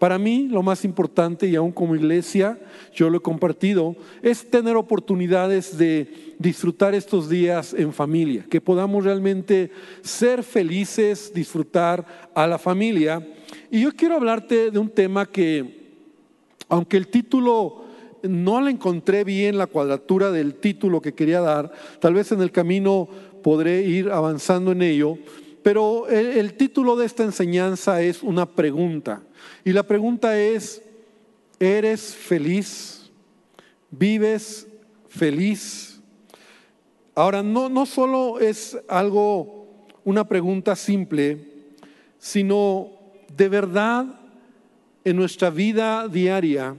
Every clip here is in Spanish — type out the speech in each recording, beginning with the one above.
Para mí lo más importante, y aún como iglesia, yo lo he compartido, es tener oportunidades de disfrutar estos días en familia, que podamos realmente ser felices, disfrutar a la familia. Y yo quiero hablarte de un tema que, aunque el título no le encontré bien la cuadratura del título que quería dar, tal vez en el camino podré ir avanzando en ello, pero el, título de esta enseñanza es una pregunta. Y la pregunta es, ¿eres feliz? ¿Vives feliz? Ahora, no, no solo es algo, una pregunta simple, sino de verdad en nuestra vida diaria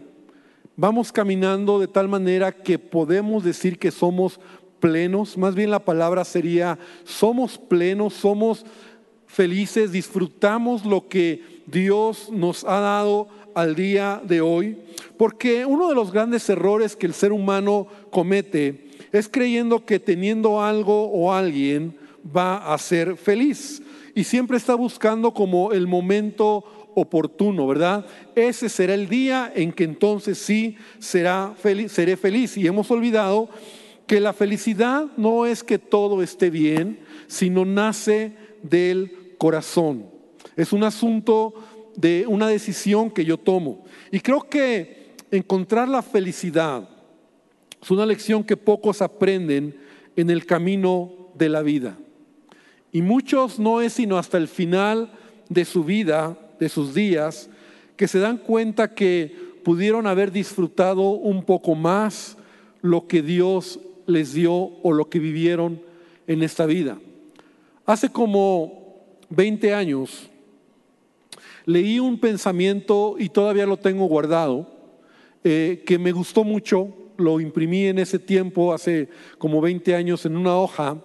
vamos caminando de tal manera que podemos decir que somos plenos, más bien la palabra sería, somos plenos, somos felices, disfrutamos lo que Dios nos ha dado al día de hoy, porque uno de los grandes errores que el ser humano comete es creyendo que teniendo algo o alguien va a ser feliz y siempre está buscando como el momento oportuno, ¿verdad? Ese será el día en que entonces sí será feliz, seré feliz y hemos olvidado que la felicidad no es que todo esté bien, sino nace del corazón. Es un asunto de una decisión que yo tomo. Y creo que encontrar la felicidad es una lección que pocos aprenden en el camino de la vida. Y muchos no es sino hasta el final de su vida, de sus días, que se dan cuenta que pudieron haber disfrutado un poco más lo que Dios les dio o lo que vivieron en esta vida. Hace como 20 años leí un pensamiento y todavía lo tengo guardado, eh, que me gustó mucho, lo imprimí en ese tiempo, hace como 20 años, en una hoja,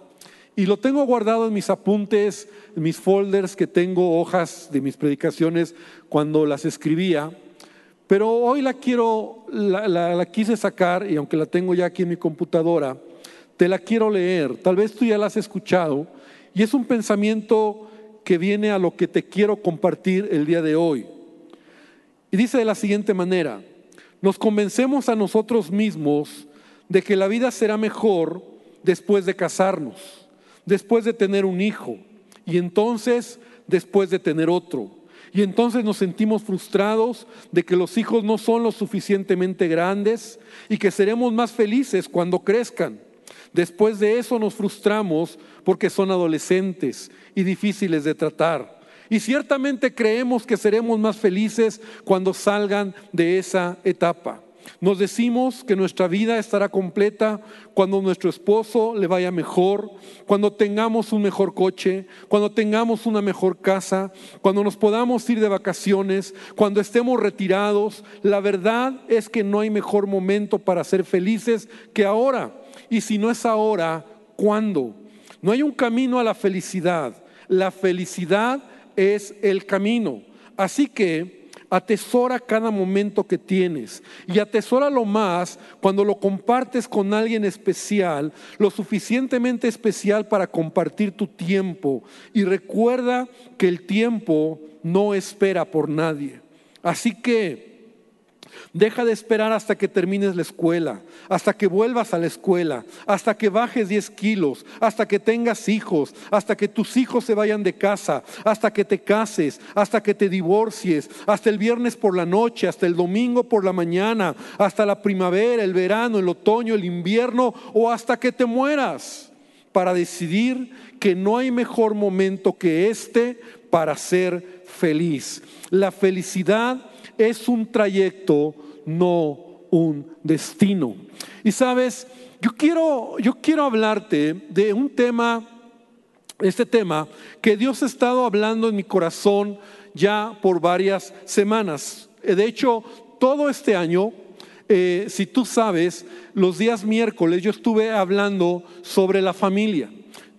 y lo tengo guardado en mis apuntes, en mis folders que tengo, hojas de mis predicaciones cuando las escribía. Pero hoy la quiero, la, quise sacar y aunque la tengo ya aquí en mi computadora, te la quiero leer. Tal vez tú ya la has escuchado y es un pensamiento que viene a lo que te quiero compartir el día de hoy. Y dice de la siguiente manera, nos convencemos a nosotros mismos de que la vida será mejor después de casarnos, después de tener un hijo y entonces después de tener otro y entonces nos sentimos frustrados de que los hijos no son lo suficientemente grandes y que seremos más felices cuando crezcan. Después de eso nos frustramos porque son adolescentes y difíciles de tratar. Y ciertamente creemos que seremos más felices cuando salgan de esa etapa. Nos decimos que nuestra vida estará completa cuando nuestro esposo le vaya mejor, cuando tengamos un mejor coche, cuando tengamos una mejor casa, cuando nos podamos ir de vacaciones, cuando estemos retirados. La verdad es que no hay mejor momento para ser felices que ahora. Y si no es ahora, ¿cuándo? No hay un camino a la felicidad. La felicidad es el camino. Así que Atesora cada momento que tienes y atesora lo más cuando lo compartes con alguien especial, lo suficientemente especial para compartir tu tiempo. Y recuerda que el tiempo no espera por nadie. Así que Deja de esperar hasta que termines la escuela, hasta que vuelvas a la escuela, hasta que bajes 10 kilos, hasta que tengas hijos, hasta que tus hijos se vayan de casa, hasta que te cases, hasta que te divorcies, hasta el viernes por la noche, hasta el domingo por la mañana, hasta la primavera, el verano, el otoño, el invierno o hasta que te mueras para decidir que no hay mejor momento que este para ser feliz. La felicidad es un trayecto, no un destino. Y sabes, yo quiero, yo quiero hablarte de un tema, este tema, que Dios ha estado hablando en mi corazón ya por varias semanas. De hecho, todo este año, eh, si tú sabes, los días miércoles yo estuve hablando sobre la familia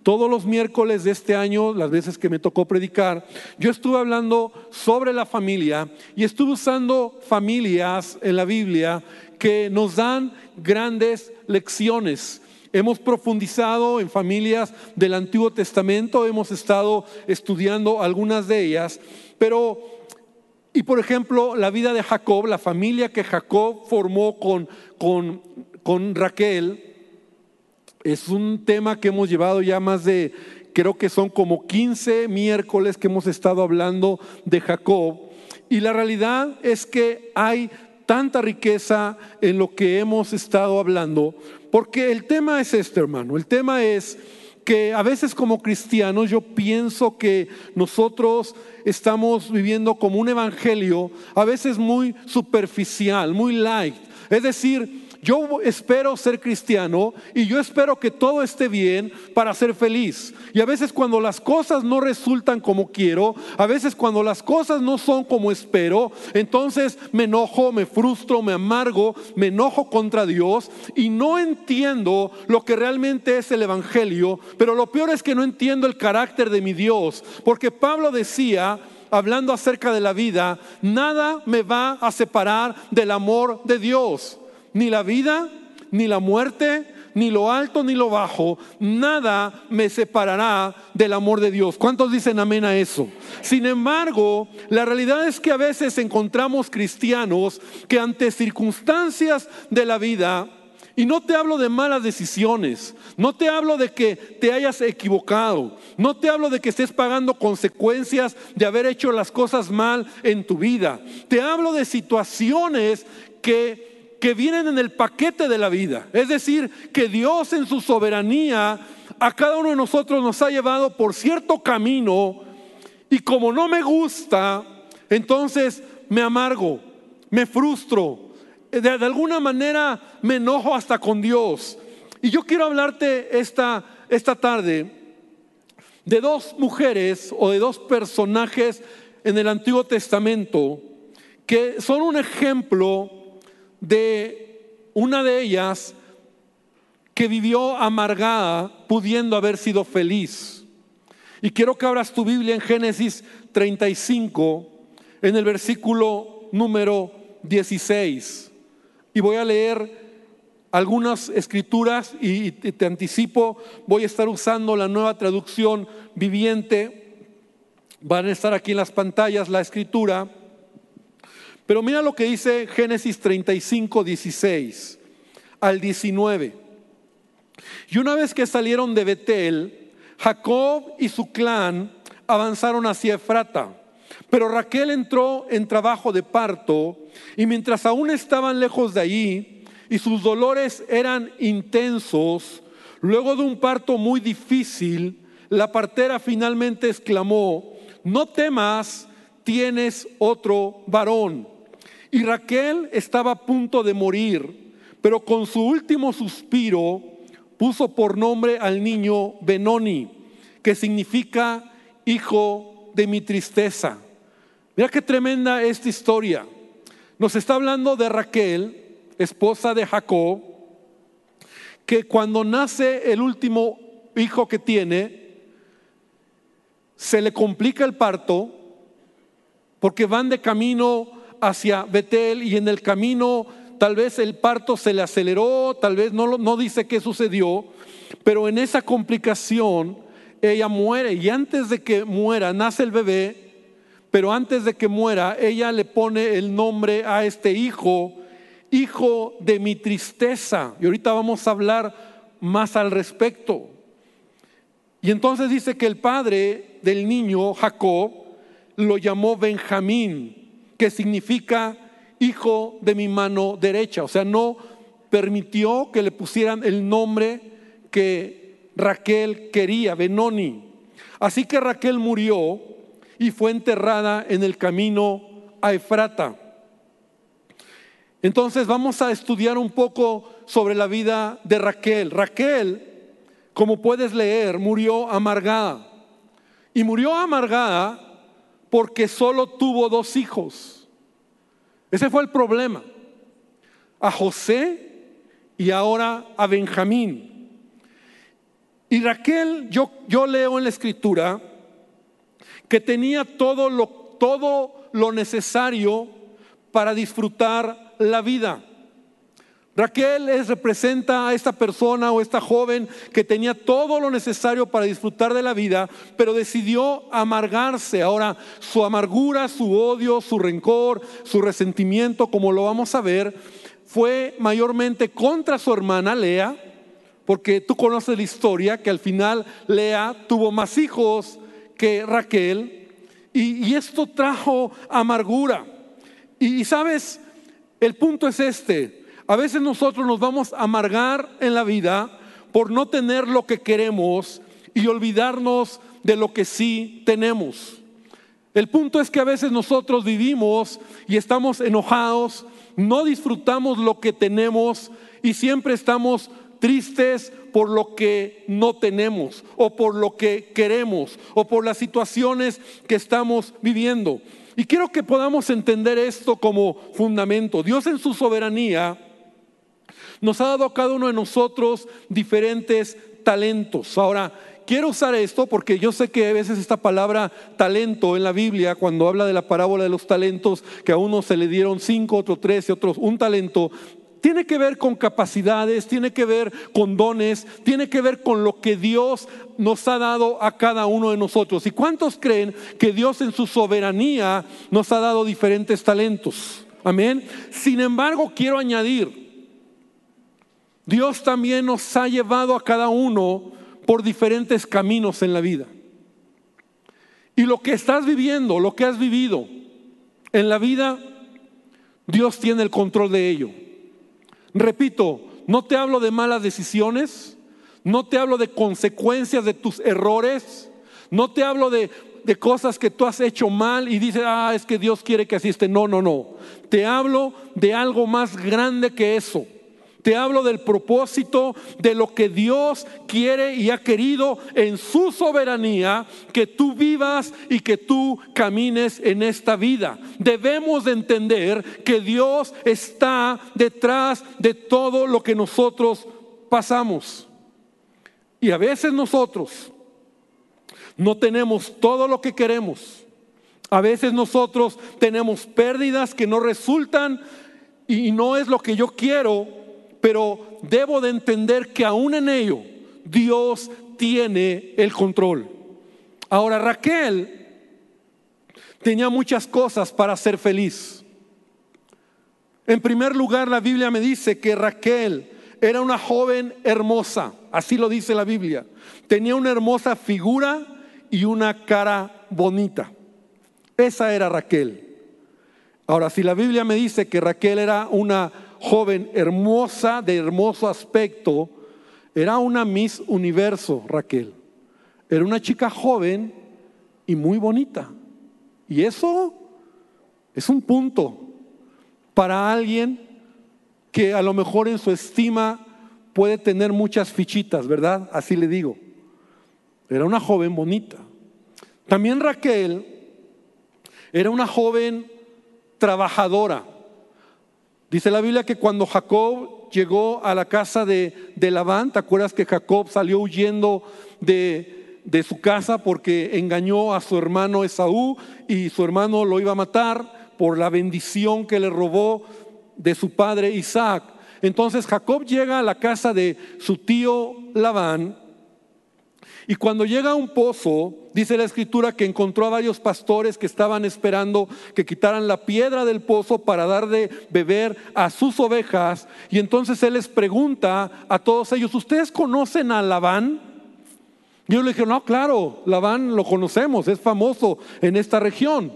todos los miércoles de este año, las veces que me tocó predicar, yo estuve hablando sobre la familia y estuve usando familias en la Biblia que nos dan grandes lecciones. Hemos profundizado en familias del Antiguo Testamento, hemos estado estudiando algunas de ellas, pero Y por ejemplo, la vida de Jacob, la familia que Jacob formó con, con, con Raquel, es un tema que hemos llevado ya más de, creo que son como 15 miércoles que hemos estado hablando de Jacob. Y la realidad es que hay tanta riqueza en lo que hemos estado hablando, porque el tema es este, hermano, el tema es que a veces como cristianos yo pienso que nosotros estamos viviendo como un evangelio, a veces muy superficial, muy light. Es decir, yo espero ser cristiano y yo espero que todo esté bien para ser feliz. Y a veces cuando las cosas no resultan como quiero, a veces cuando las cosas no son como espero, entonces me enojo, me frustro, me amargo, me enojo contra Dios y no entiendo lo que realmente es el Evangelio. Pero lo peor es que no entiendo el carácter de mi Dios. Porque Pablo decía, hablando acerca de la vida, nada me va a separar del amor de Dios ni la vida, ni la muerte, ni lo alto, ni lo bajo, nada me separará del amor de Dios. ¿Cuántos dicen amén a eso? Sin embargo, la realidad es que a veces encontramos cristianos que ante circunstancias de la vida, y no te hablo de malas decisiones, no te hablo de que te hayas equivocado, no te hablo de que estés pagando consecuencias de haber hecho las cosas mal en tu vida, te hablo de situaciones que que vienen en el paquete de la vida. Es decir, que Dios en su soberanía a cada uno de nosotros nos ha llevado por cierto camino y como no me gusta, entonces me amargo, me frustro, de, alguna manera me enojo hasta con Dios. Y yo quiero hablarte esta, esta tarde de dos mujeres o de dos personajes en el Antiguo Testamento que son un ejemplo de una de ellas que vivió amargada pudiendo haber sido feliz. Y quiero que abras tu Biblia en Génesis 35, en el versículo número 16. Y voy a leer algunas escrituras y te anticipo, voy a estar usando la nueva traducción viviente. Van a estar aquí en las pantallas la escritura. Pero mira lo que dice Génesis 35, 16 al 19. Y una vez que salieron de Betel, Jacob y su clan avanzaron hacia Efrata. Pero Raquel entró en trabajo de parto y mientras aún estaban lejos de allí y sus dolores eran intensos, luego de un parto muy difícil, la partera finalmente exclamó, no temas, tienes otro varón. Y Raquel estaba a punto de morir, pero con su último suspiro puso por nombre al niño Benoni, que significa hijo de mi tristeza. Mira qué tremenda esta historia. Nos está hablando de Raquel, esposa de Jacob, que cuando nace el último hijo que tiene, se le complica el parto porque van de camino hacia Betel y en el camino tal vez el parto se le aceleró, tal vez no, no dice qué sucedió, pero en esa complicación ella muere y antes de que muera nace el bebé, pero antes de que muera ella le pone el nombre a este hijo, hijo de mi tristeza. Y ahorita vamos a hablar más al respecto. Y entonces dice que el padre del niño, Jacob, lo llamó Benjamín que significa hijo de mi mano derecha. O sea, no permitió que le pusieran el nombre que Raquel quería, Benoni. Así que Raquel murió y fue enterrada en el camino a Efrata. Entonces vamos a estudiar un poco sobre la vida de Raquel. Raquel, como puedes leer, murió amargada. Y murió amargada porque solo tuvo dos hijos. Ese fue el problema. A José y ahora a Benjamín. Y Raquel, yo, yo leo en la escritura que tenía todo lo, todo lo necesario para disfrutar la vida. Raquel es, representa a esta persona o esta joven que tenía todo lo necesario para disfrutar de la vida, pero decidió amargarse. Ahora, su amargura, su odio, su rencor, su resentimiento, como lo vamos a ver, fue mayormente contra su hermana Lea, porque tú conoces la historia que al final Lea tuvo más hijos que Raquel, y, esto trajo amargura. y sabes, el punto es este. A veces nosotros nos vamos a amargar en la vida por no tener lo que queremos y olvidarnos de lo que sí tenemos. El punto es que a veces nosotros vivimos y estamos enojados, no disfrutamos lo que tenemos y siempre estamos tristes por lo que no tenemos o por lo que queremos o por las situaciones que estamos viviendo. Y quiero que podamos entender esto como fundamento. Dios en su soberanía nos ha dado a cada uno de nosotros diferentes talentos. Ahora, quiero usar esto porque yo sé que a veces esta palabra talento en la Biblia, cuando habla de la parábola de los talentos, que a uno se le dieron cinco, otro tres y otros un talento, tiene que ver con capacidades, tiene que ver con dones, tiene que ver con lo que Dios nos ha dado a cada uno de nosotros. ¿Y cuántos creen que Dios en su soberanía nos ha dado diferentes talentos? Amén. Sin embargo, quiero añadir, Dios también nos ha llevado a cada uno por diferentes caminos en la vida. Y lo que estás viviendo, lo que has vivido en la vida, Dios tiene el control de ello. Repito, no te hablo de malas decisiones, no te hablo de consecuencias de tus errores, no te hablo de, cosas que tú has hecho mal y dices, ah, es que Dios quiere que así esté. No, no, no. Te hablo de algo más grande que eso. Te hablo del propósito de lo que Dios quiere y ha querido en su soberanía que tú vivas y que tú camines en esta vida. Debemos de entender que Dios está detrás de todo lo que nosotros pasamos. Y a veces nosotros no tenemos todo lo que queremos. A veces nosotros tenemos pérdidas que no resultan y no es lo que yo quiero pero debo de entender que aún en ello Dios tiene el control. Ahora Raquel tenía muchas cosas para ser feliz. En primer lugar, la Biblia me dice que Raquel era una joven hermosa, así lo dice la Biblia. Tenía una hermosa figura y una cara bonita. Esa era Raquel. Ahora, si la Biblia me dice que Raquel era una joven hermosa, de hermoso aspecto, era una Miss Universo, Raquel. Era una chica joven y muy bonita. Y eso es un punto para alguien que a lo mejor en su estima puede tener muchas fichitas, ¿verdad? Así le digo. Era una joven bonita. También Raquel era una joven trabajadora. Dice la Biblia que cuando Jacob llegó a la casa de, Labán, ¿te acuerdas que Jacob salió huyendo de, de su casa porque engañó a su hermano Esaú y su hermano lo iba a matar por la bendición que le robó de su padre Isaac? Entonces Jacob llega a la casa de su tío Labán y cuando llega a un pozo, dice la escritura que encontró a varios pastores que estaban esperando que quitaran la piedra del pozo para dar de beber a sus ovejas. Y entonces él les pregunta a todos ellos, ¿ustedes conocen a Labán? Y yo le dije, no, claro, Labán lo conocemos, es famoso en esta región.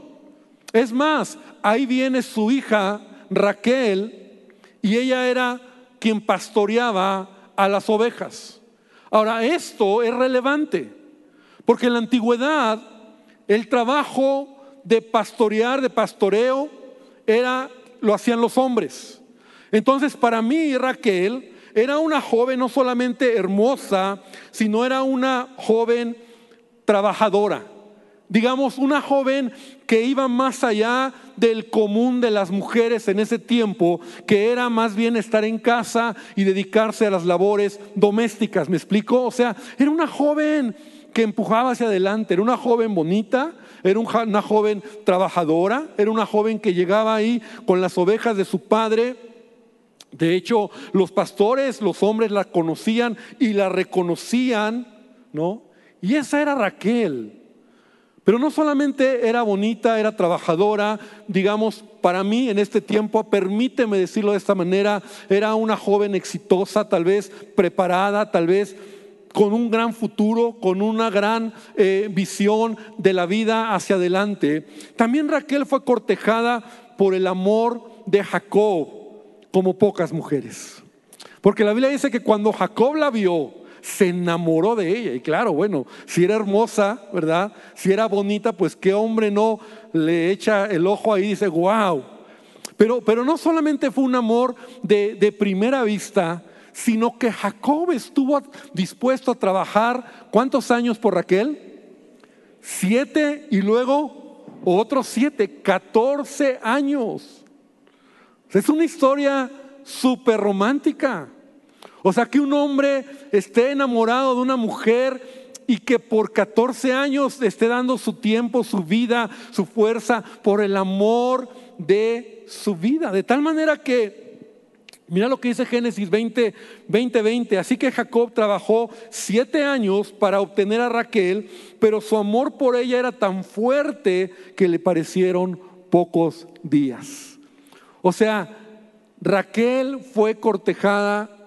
Es más, ahí viene su hija Raquel y ella era quien pastoreaba a las ovejas. Ahora, esto es relevante, porque en la antigüedad el trabajo de pastorear, de pastoreo, era, lo hacían los hombres. Entonces, para mí, Raquel era una joven no solamente hermosa, sino era una joven trabajadora digamos, una joven que iba más allá del común de las mujeres en ese tiempo, que era más bien estar en casa y dedicarse a las labores domésticas, ¿me explico? O sea, era una joven que empujaba hacia adelante, era una joven bonita, era una joven trabajadora, era una joven que llegaba ahí con las ovejas de su padre De hecho, los pastores, los hombres la conocían y la reconocían, ¿no? Y esa era Raquel. Pero no solamente era bonita, era trabajadora, digamos, para mí en este tiempo, permíteme decirlo de esta manera, era una joven exitosa, tal vez preparada, tal vez con un gran futuro, con una gran eh, visión de la vida hacia adelante. También Raquel fue cortejada por el amor de Jacob, como pocas mujeres. Porque la Biblia dice que cuando Jacob la vio, se enamoró de ella. Y claro, bueno, si era hermosa, ¿verdad? Si era bonita, pues qué hombre no le echa el ojo ahí y dice, wow. Pero, pero no solamente fue un amor de, de primera vista, sino que Jacob estuvo dispuesto a trabajar, ¿cuántos años por Raquel? Siete y luego otros siete, catorce años. Es una historia súper romántica. O sea, que un hombre esté enamorado de una mujer y que por 14 años esté dando su tiempo, su vida, su fuerza por el amor de su vida. De tal manera que Mira lo que dice Génesis 20, 20, 20. Así que Jacob trabajó siete años para obtener a Raquel, pero su amor por ella era tan fuerte que le parecieron pocos días. O sea, Raquel fue cortejada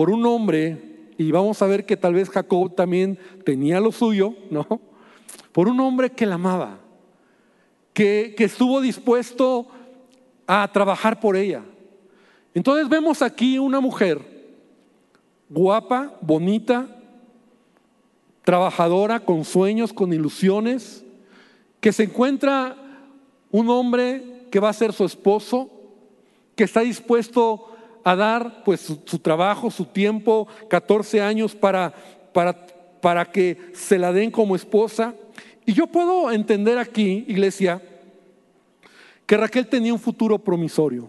por un hombre, y vamos a ver que tal vez Jacob también tenía lo suyo, ¿no? Por un hombre que la amaba, que, que estuvo dispuesto a trabajar por ella entonces vemos aquí una mujer guapa, bonita, trabajadora, con sueños, con ilusiones, que se encuentra un hombre que va a ser su esposo, que está dispuesto a dar pues su, trabajo, su tiempo, 14 años para, para, para que se la den como esposa. Y yo puedo entender aquí, iglesia, que Raquel tenía un futuro promisorio.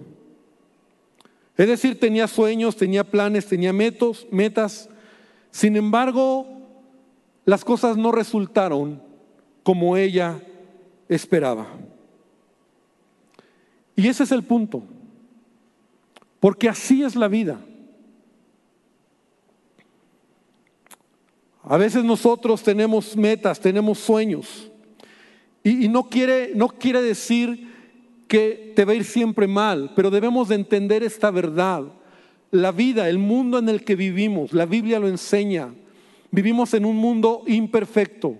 Es decir, tenía sueños, tenía planes, tenía metos, metas. Sin embargo, las cosas no resultaron como ella esperaba. Y ese es el punto. Porque así es la vida. A veces nosotros tenemos metas, tenemos sueños. Y, no, quiere, no quiere decir que te va a ir siempre mal, pero debemos de entender esta verdad. La vida, el mundo en el que vivimos, la Biblia lo enseña. Vivimos en un mundo imperfecto.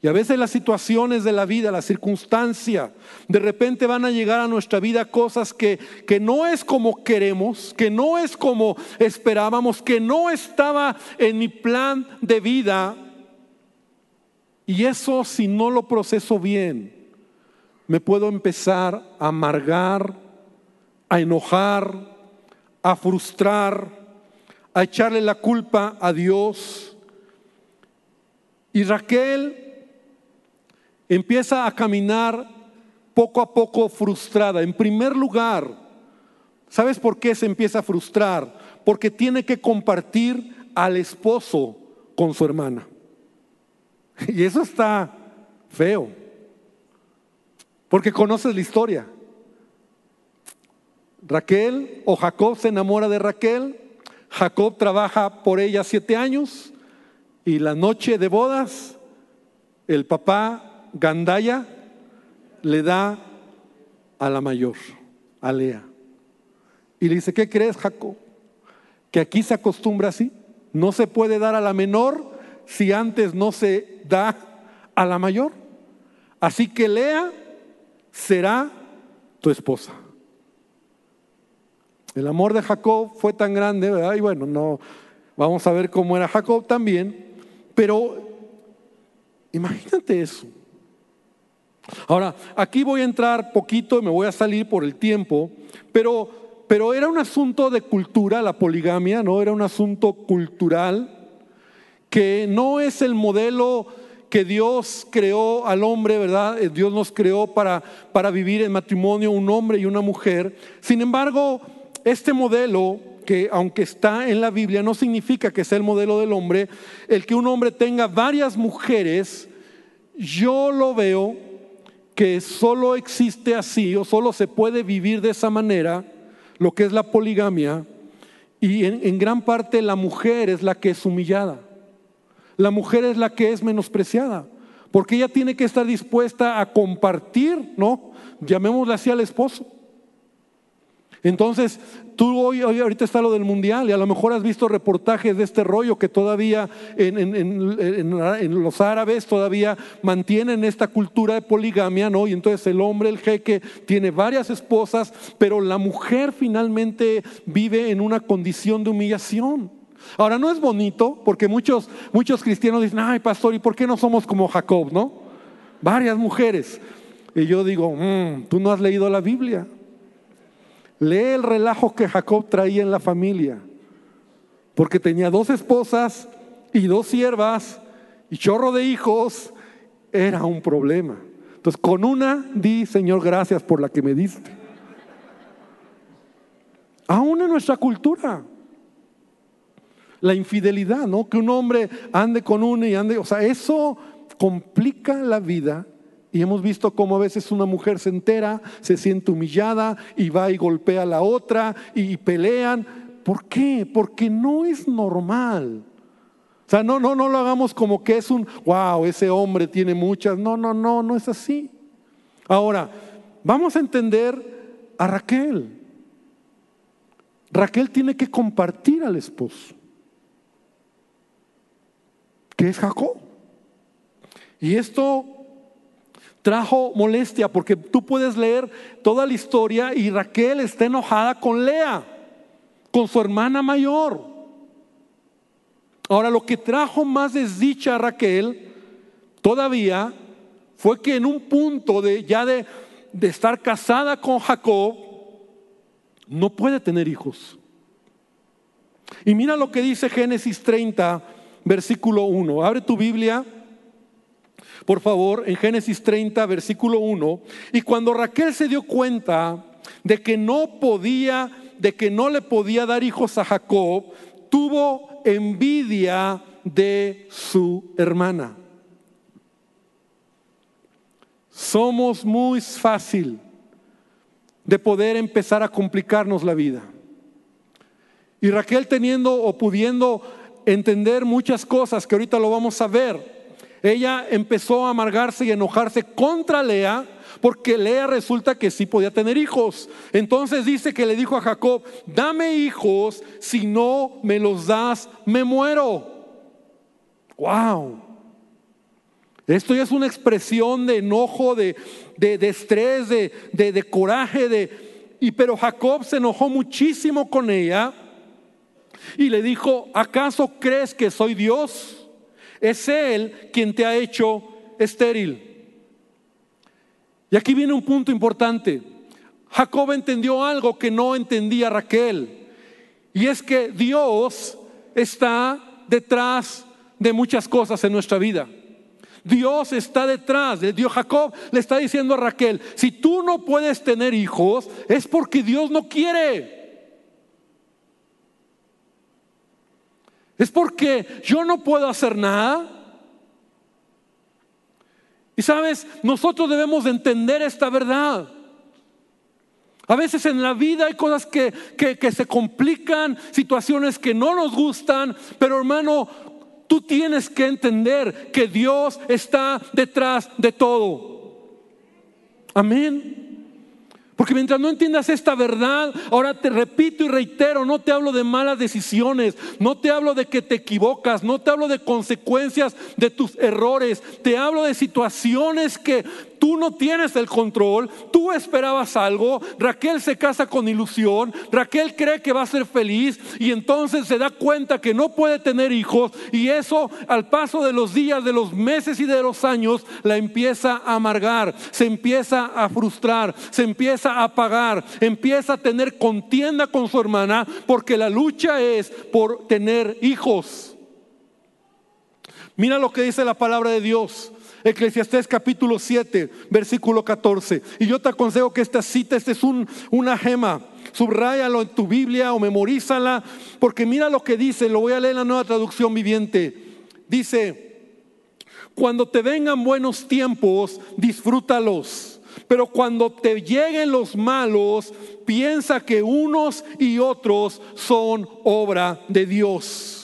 Y a veces las situaciones de la vida, la circunstancia, de repente van a llegar a nuestra vida cosas que, que no es como queremos, que no es como esperábamos, que no estaba en mi plan de vida. Y eso si no lo proceso bien, me puedo empezar a amargar, a enojar, a frustrar, a echarle la culpa a Dios. Y Raquel empieza a caminar poco a poco frustrada. En primer lugar, ¿sabes por qué se empieza a frustrar? Porque tiene que compartir al esposo con su hermana. Y eso está feo. Porque conoces la historia. Raquel o Jacob se enamora de Raquel. Jacob trabaja por ella siete años y la noche de bodas el papá Gandaya le da a la mayor, a Lea. Y le dice, ¿qué crees Jacob? Que aquí se acostumbra así. No se puede dar a la menor si antes no se da a la mayor. Así que Lea será tu esposa. El amor de Jacob fue tan grande, ¿verdad? Y bueno, no, vamos a ver cómo era Jacob también, pero imagínate eso. Ahora, aquí voy a entrar poquito, me voy a salir por el tiempo, pero, pero era un asunto de cultura, la poligamia, ¿no? Era un asunto cultural que no es el modelo que Dios creó al hombre, ¿verdad? Eh, Dios nos creó para, para vivir en matrimonio un hombre y una mujer. Sin embargo, este modelo que aunque está en la Biblia, no significa que sea el modelo del hombre, el que un hombre tenga varias mujeres, yo lo veo que solo existe así o solo se puede vivir de esa manera lo que es la poligamia y en, gran parte la mujer es la que es humillada. La mujer es la que es menospreciada, porque ella tiene que estar dispuesta a compartir, ¿no? Llamémosle así al esposo. Entonces, tú hoy, ahorita está lo del mundial y a lo mejor has visto reportajes de este rollo que todavía en, los árabes todavía mantienen esta cultura de poligamia, ¿no? Y entonces el hombre, el jeque, tiene varias esposas, pero la mujer finalmente vive en una condición de humillación. Ahora no es bonito porque muchos, muchos cristianos dicen, ay pastor, ¿y por qué no somos como Jacob, no? Varias mujeres. Y yo digo, mm, tú no has leído la Biblia. Lee el relajo que Jacob traía en la familia, porque tenía dos esposas y dos siervas y chorro de hijos, era un problema. Entonces, con una di, Señor, gracias por la que me diste. Aún en nuestra cultura, la infidelidad, ¿no? Que un hombre ande con una y ande, o sea, eso complica la vida y hemos visto cómo a veces una mujer se entera, se siente humillada y va y golpea a la otra y pelean. ¿Por qué? Porque no es normal. O sea, no, no, no lo hagamos como que es un, wow, ese hombre tiene muchas. No, no, no, no es así. Ahora, vamos a entender a Raquel. Raquel tiene que compartir al esposo, que es Jacob. Y esto trajo molestia porque tú puedes leer toda la historia y Raquel está enojada con Lea, con su hermana mayor. Ahora lo que trajo más desdicha a Raquel todavía fue que en un punto de ya de, de estar casada con Jacob, no puede tener hijos. Y mira lo que dice Génesis 30, versículo 1. Abre tu Biblia por favor, en Génesis 30, versículo 1. Y cuando Raquel se dio cuenta de que no podía, de que no le podía dar hijos a Jacob, tuvo envidia de su hermana. Somos muy fácil de poder empezar a complicarnos la vida. Y Raquel teniendo o pudiendo entender muchas cosas que ahorita lo vamos a ver, ella empezó a amargarse y enojarse contra Lea, porque Lea resulta que sí podía tener hijos. Entonces dice que le dijo a Jacob, dame hijos, si no me los das, me muero. Wow. Esto ya es una expresión de enojo, de, de, estrés, de, de, coraje, de, y pero Jacob se enojó muchísimo con ella y le dijo, ¿acaso crees que soy Dios? Es Él quien te ha hecho estéril. Y aquí viene un punto importante. Jacob entendió algo que no entendía Raquel. Y es que Dios está detrás de muchas cosas en nuestra vida. Dios está detrás de Dios. Jacob le está diciendo a Raquel, si tú no puedes tener hijos, es porque Dios no quiere. Es porque yo no puedo hacer nada. Y sabes, nosotros debemos entender esta verdad. A veces en la vida hay cosas que, que, se complican, situaciones que no nos gustan, pero hermano, tú tienes que entender que Dios está detrás de todo. Amén. Porque mientras no entiendas esta verdad, ahora te repito y reitero, no te hablo de malas decisiones, no te hablo de que te equivocas, no te hablo de consecuencias de tus errores, te hablo de situaciones que tú no tienes el control, tú esperabas algo, Raquel se casa con ilusión, Raquel cree que va a ser feliz y entonces se da cuenta que no puede tener hijos y eso al paso de los días, de los meses y de los años la empieza a amargar, se empieza a frustrar, se empieza a apagar, empieza a tener contienda con su hermana porque la lucha es por tener hijos. Mira lo que dice la palabra de Dios. Eclesiastés capítulo 7, versículo 14. Y yo te aconsejo que esta cita, esta es un, una gema. Subráyalo en tu Biblia o memorízala, porque mira lo que dice, lo voy a leer en la nueva traducción viviente. Dice, cuando te vengan buenos tiempos, disfrútalos. Pero cuando te lleguen los malos, piensa que unos y otros son obra de Dios.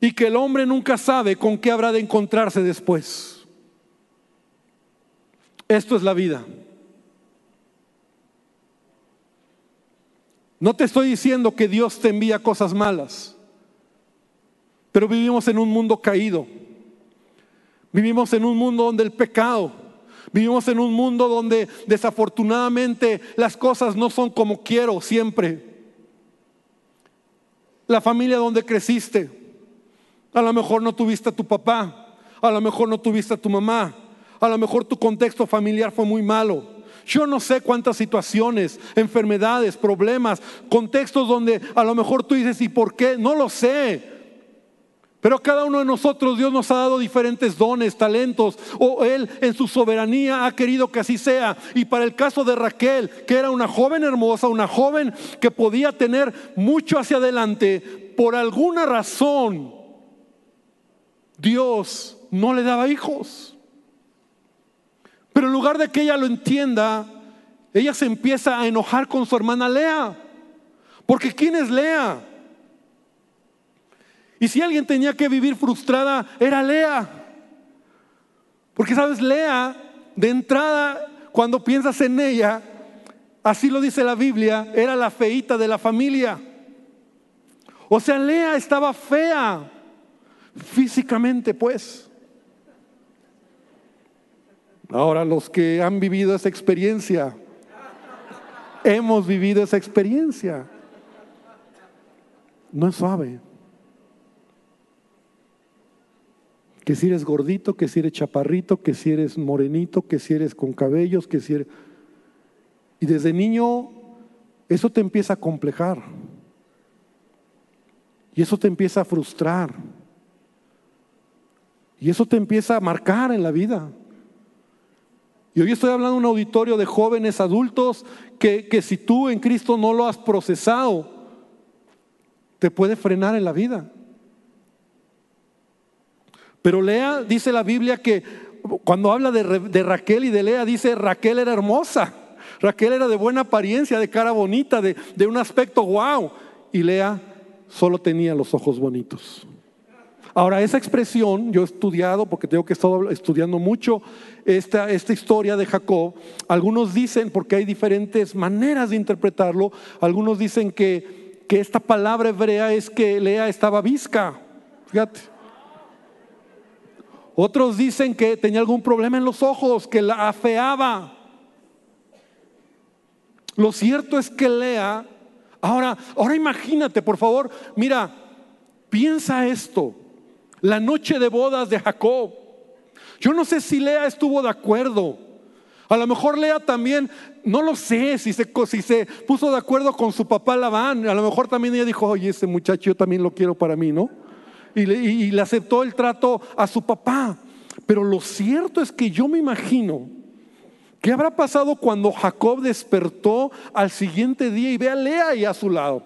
Y que el hombre nunca sabe con qué habrá de encontrarse después. Esto es la vida. No te estoy diciendo que Dios te envía cosas malas, pero vivimos en un mundo caído. Vivimos en un mundo donde el pecado, vivimos en un mundo donde desafortunadamente las cosas no son como quiero siempre. La familia donde creciste, a lo mejor no tuviste a tu papá, a lo mejor no tuviste a tu mamá, a lo mejor tu contexto familiar fue muy malo. Yo no sé cuántas situaciones, enfermedades, problemas, contextos donde a lo mejor tú dices, ¿y por qué? No lo sé. Pero cada uno de nosotros Dios nos ha dado diferentes dones, talentos, o Él en su soberanía ha querido que así sea. Y para el caso de Raquel, que era una joven hermosa, una joven que podía tener mucho hacia adelante, por alguna razón Dios no le daba hijos. Pero en lugar de que ella lo entienda, ella se empieza a enojar con su hermana Lea. Porque ¿quién es Lea? Y si alguien tenía que vivir frustrada, era Lea. Porque sabes, Lea, de entrada, cuando piensas en ella, así lo dice la Biblia, era la feita de la familia. O sea, Lea estaba fea físicamente, pues. Ahora, los que han vivido esa experiencia, hemos vivido esa experiencia. No es suave. Que si eres gordito, que si eres chaparrito, que si eres morenito, que si eres con cabellos, que si eres... Y desde niño eso te empieza a complejar. Y eso te empieza a frustrar. Y eso te empieza a marcar en la vida. Y hoy estoy hablando de un auditorio de jóvenes adultos que, que si tú en Cristo no lo has procesado, te puede frenar en la vida. Pero Lea, dice la Biblia que cuando habla de, Raquel y de Lea, dice Raquel era hermosa. Raquel era de buena apariencia, de cara bonita, de, de un aspecto guau. Y Lea solo tenía los ojos bonitos. Ahora, esa expresión, yo he estudiado, porque tengo que estar estudiando mucho esta, esta historia de Jacob, algunos dicen, porque hay diferentes maneras de interpretarlo, algunos dicen que, que esta palabra hebrea es que Lea estaba visca, fíjate. Otros dicen que tenía algún problema en los ojos, que la afeaba. Lo cierto es que Lea, ahora, ahora imagínate, por favor, mira, piensa esto la noche de bodas de Jacob. Yo no sé si Lea estuvo de acuerdo. A lo mejor Lea también, no lo sé si se, puso de acuerdo con su papá Labán. A lo mejor también ella dijo, oye, ese muchacho yo también lo quiero para mí, ¿no? Y le, y le aceptó el trato a su papá. Pero lo cierto es que yo me imagino ¿Qué habrá pasado cuando Jacob despertó al siguiente día y ve a Lea ahí a su lado?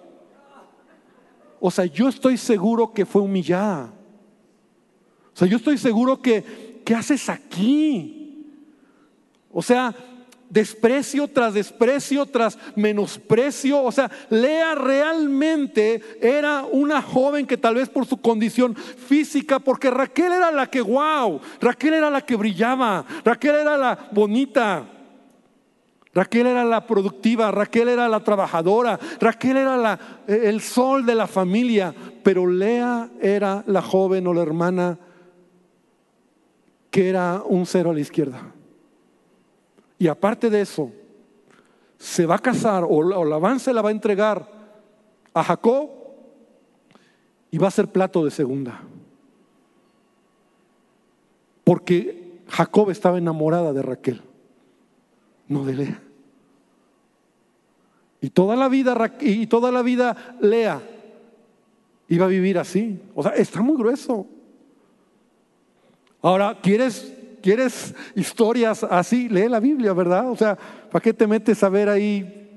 O sea, yo estoy seguro que fue humillada. O sea, yo estoy seguro que, ¿qué haces aquí? O sea, desprecio tras desprecio, tras menosprecio. O sea, Lea realmente era una joven que tal vez por su condición física, porque Raquel era la que, wow, Raquel era la que brillaba, Raquel era la bonita. Raquel era la productiva, Raquel era la trabajadora, Raquel era la, el sol de la familia, pero Lea era la joven o la hermana que era un cero a la izquierda. Y aparte de eso, se va a casar o, la avance la va a entregar a Jacob y va a ser plato de segunda. Porque Jacob estaba enamorada de Raquel, no de Lea. Y toda la vida y toda la vida Lea iba a vivir así. O sea, está muy grueso. Ahora, ¿quieres, ¿quieres historias así? Lee la Biblia, ¿verdad? O sea, ¿para qué te metes a ver ahí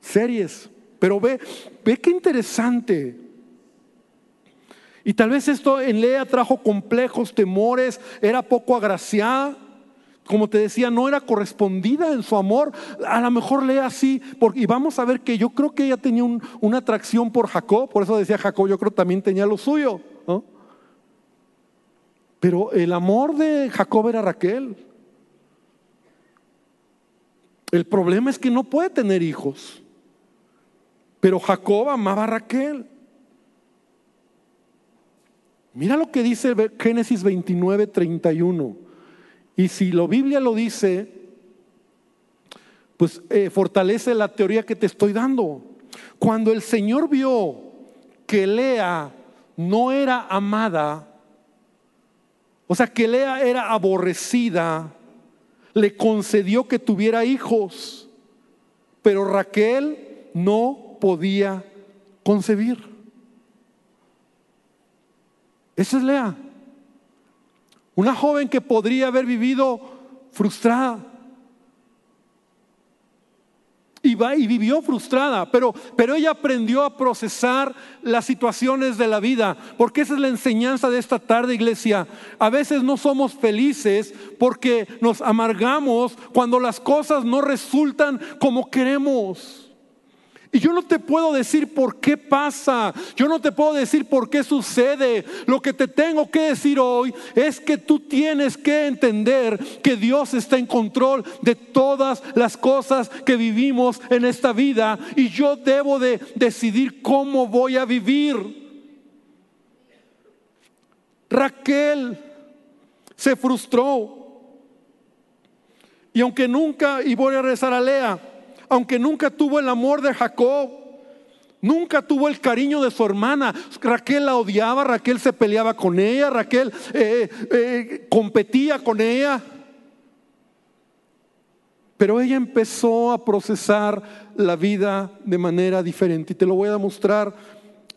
series? Pero ve, ve qué interesante. Y tal vez esto en Lea trajo complejos, temores, era poco agraciada. como te decía, no era correspondida en su amor. A lo mejor Lea así, porque, y vamos a ver que yo creo que ella tenía una atracción por Jacob, por eso decía Jacob, yo creo que también tenía lo suyo. Pero el amor de Jacob era Raquel. El problema es que no puede tener hijos. Pero Jacob amaba a Raquel. Mira lo que dice Génesis 29, 31. Y si la Biblia lo dice, pues eh, fortalece la teoría que te estoy dando. Cuando el Señor vio que Lea no era amada, o sea, que Lea era aborrecida, le concedió que tuviera hijos, pero Raquel no podía concebir. Esa es Lea. Una joven que podría haber vivido frustrada, y, va, y vivió frustrada, pero, pero ella aprendió a procesar las situaciones de la vida, porque esa es la enseñanza de esta tarde, iglesia. A veces no somos felices porque nos amargamos cuando las cosas no resultan como queremos. Y yo no te puedo decir por qué pasa, yo no te puedo decir por qué sucede. Lo que te tengo que decir hoy es que tú tienes que entender que Dios está en control de todas las cosas que vivimos en esta vida y yo debo de decidir cómo voy a vivir. Raquel se frustró. Y aunque nunca, y voy a rezar a Lea, aunque nunca tuvo el amor de Jacob, nunca tuvo el cariño de su hermana. Raquel la odiaba, Raquel se peleaba con ella, Raquel eh, eh, competía con ella. Pero ella empezó a procesar la vida de manera diferente. Y te lo voy a demostrar.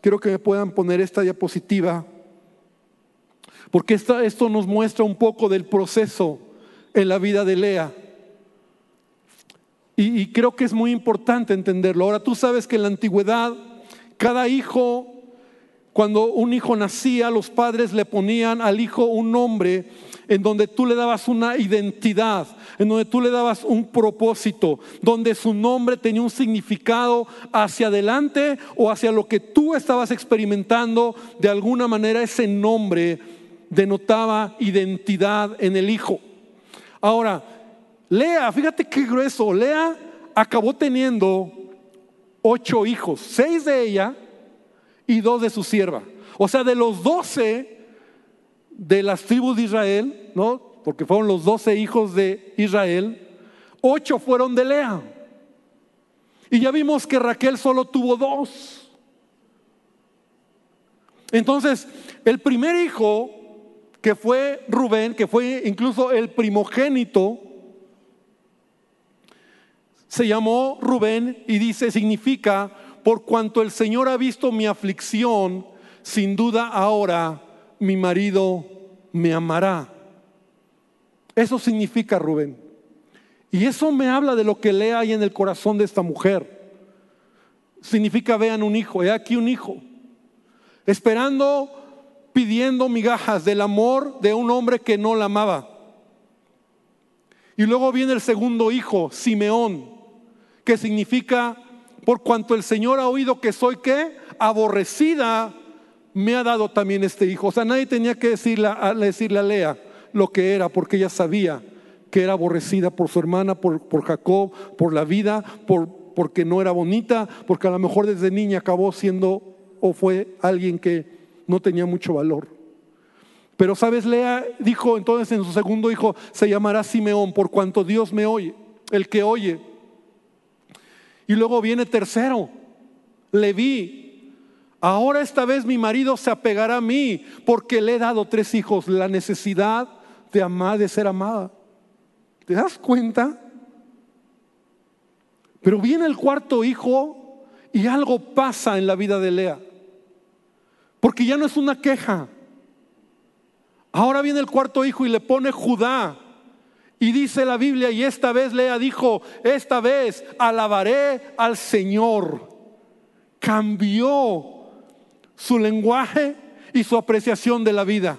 Quiero que me puedan poner esta diapositiva. Porque esto nos muestra un poco del proceso en la vida de Lea. Y, creo que es muy importante entenderlo. Ahora tú sabes que en la antigüedad cada hijo, cuando un hijo nacía, los padres le ponían al hijo un nombre en donde tú le dabas una identidad, en donde tú le dabas un propósito, donde su nombre tenía un significado hacia adelante o hacia lo que tú estabas experimentando, de alguna manera ese nombre denotaba identidad en el hijo. Ahora, Lea, fíjate qué grueso, Lea acabó teniendo ocho hijos, seis de ella y dos de su sierva. O sea, de los doce de las tribus de Israel, ¿no? Porque fueron los doce hijos de Israel, ocho fueron de Lea. Y ya vimos que Raquel solo tuvo dos. Entonces, el primer hijo, que fue Rubén, que fue incluso el primogénito, se llamó Rubén y dice, significa, por cuanto el Señor ha visto mi aflicción, sin duda ahora mi marido me amará. Eso significa Rubén. Y eso me habla de lo que lea ahí en el corazón de esta mujer. Significa, vean un hijo, he aquí un hijo, esperando, pidiendo migajas del amor de un hombre que no la amaba. Y luego viene el segundo hijo, Simeón, que significa, por cuanto el Señor ha oído que soy qué, aborrecida, me ha dado también este hijo. O sea, nadie tenía que decirle decirle a Lea lo que era, porque ella sabía que era aborrecida por su hermana, por, por Jacob, por la vida, por, porque no era bonita, porque a lo mejor desde niña acabó siendo o fue alguien que no tenía mucho valor. Pero sabes, Lea dijo entonces en su segundo hijo, se llamará Simeón, por cuanto Dios me oye, el que oye. Y luego viene tercero, Leví. Ahora esta vez mi marido se apegará a mí porque le he dado tres hijos, la necesidad de amar, de ser amada. ¿Te das cuenta? Pero viene el cuarto hijo y algo pasa en la vida de Lea. Porque ya no es una queja. Ahora viene el cuarto hijo y le pone Judá. Y dice la Biblia, y esta vez Lea dijo, esta vez alabaré al Señor. Cambió su lenguaje y su apreciación de la vida.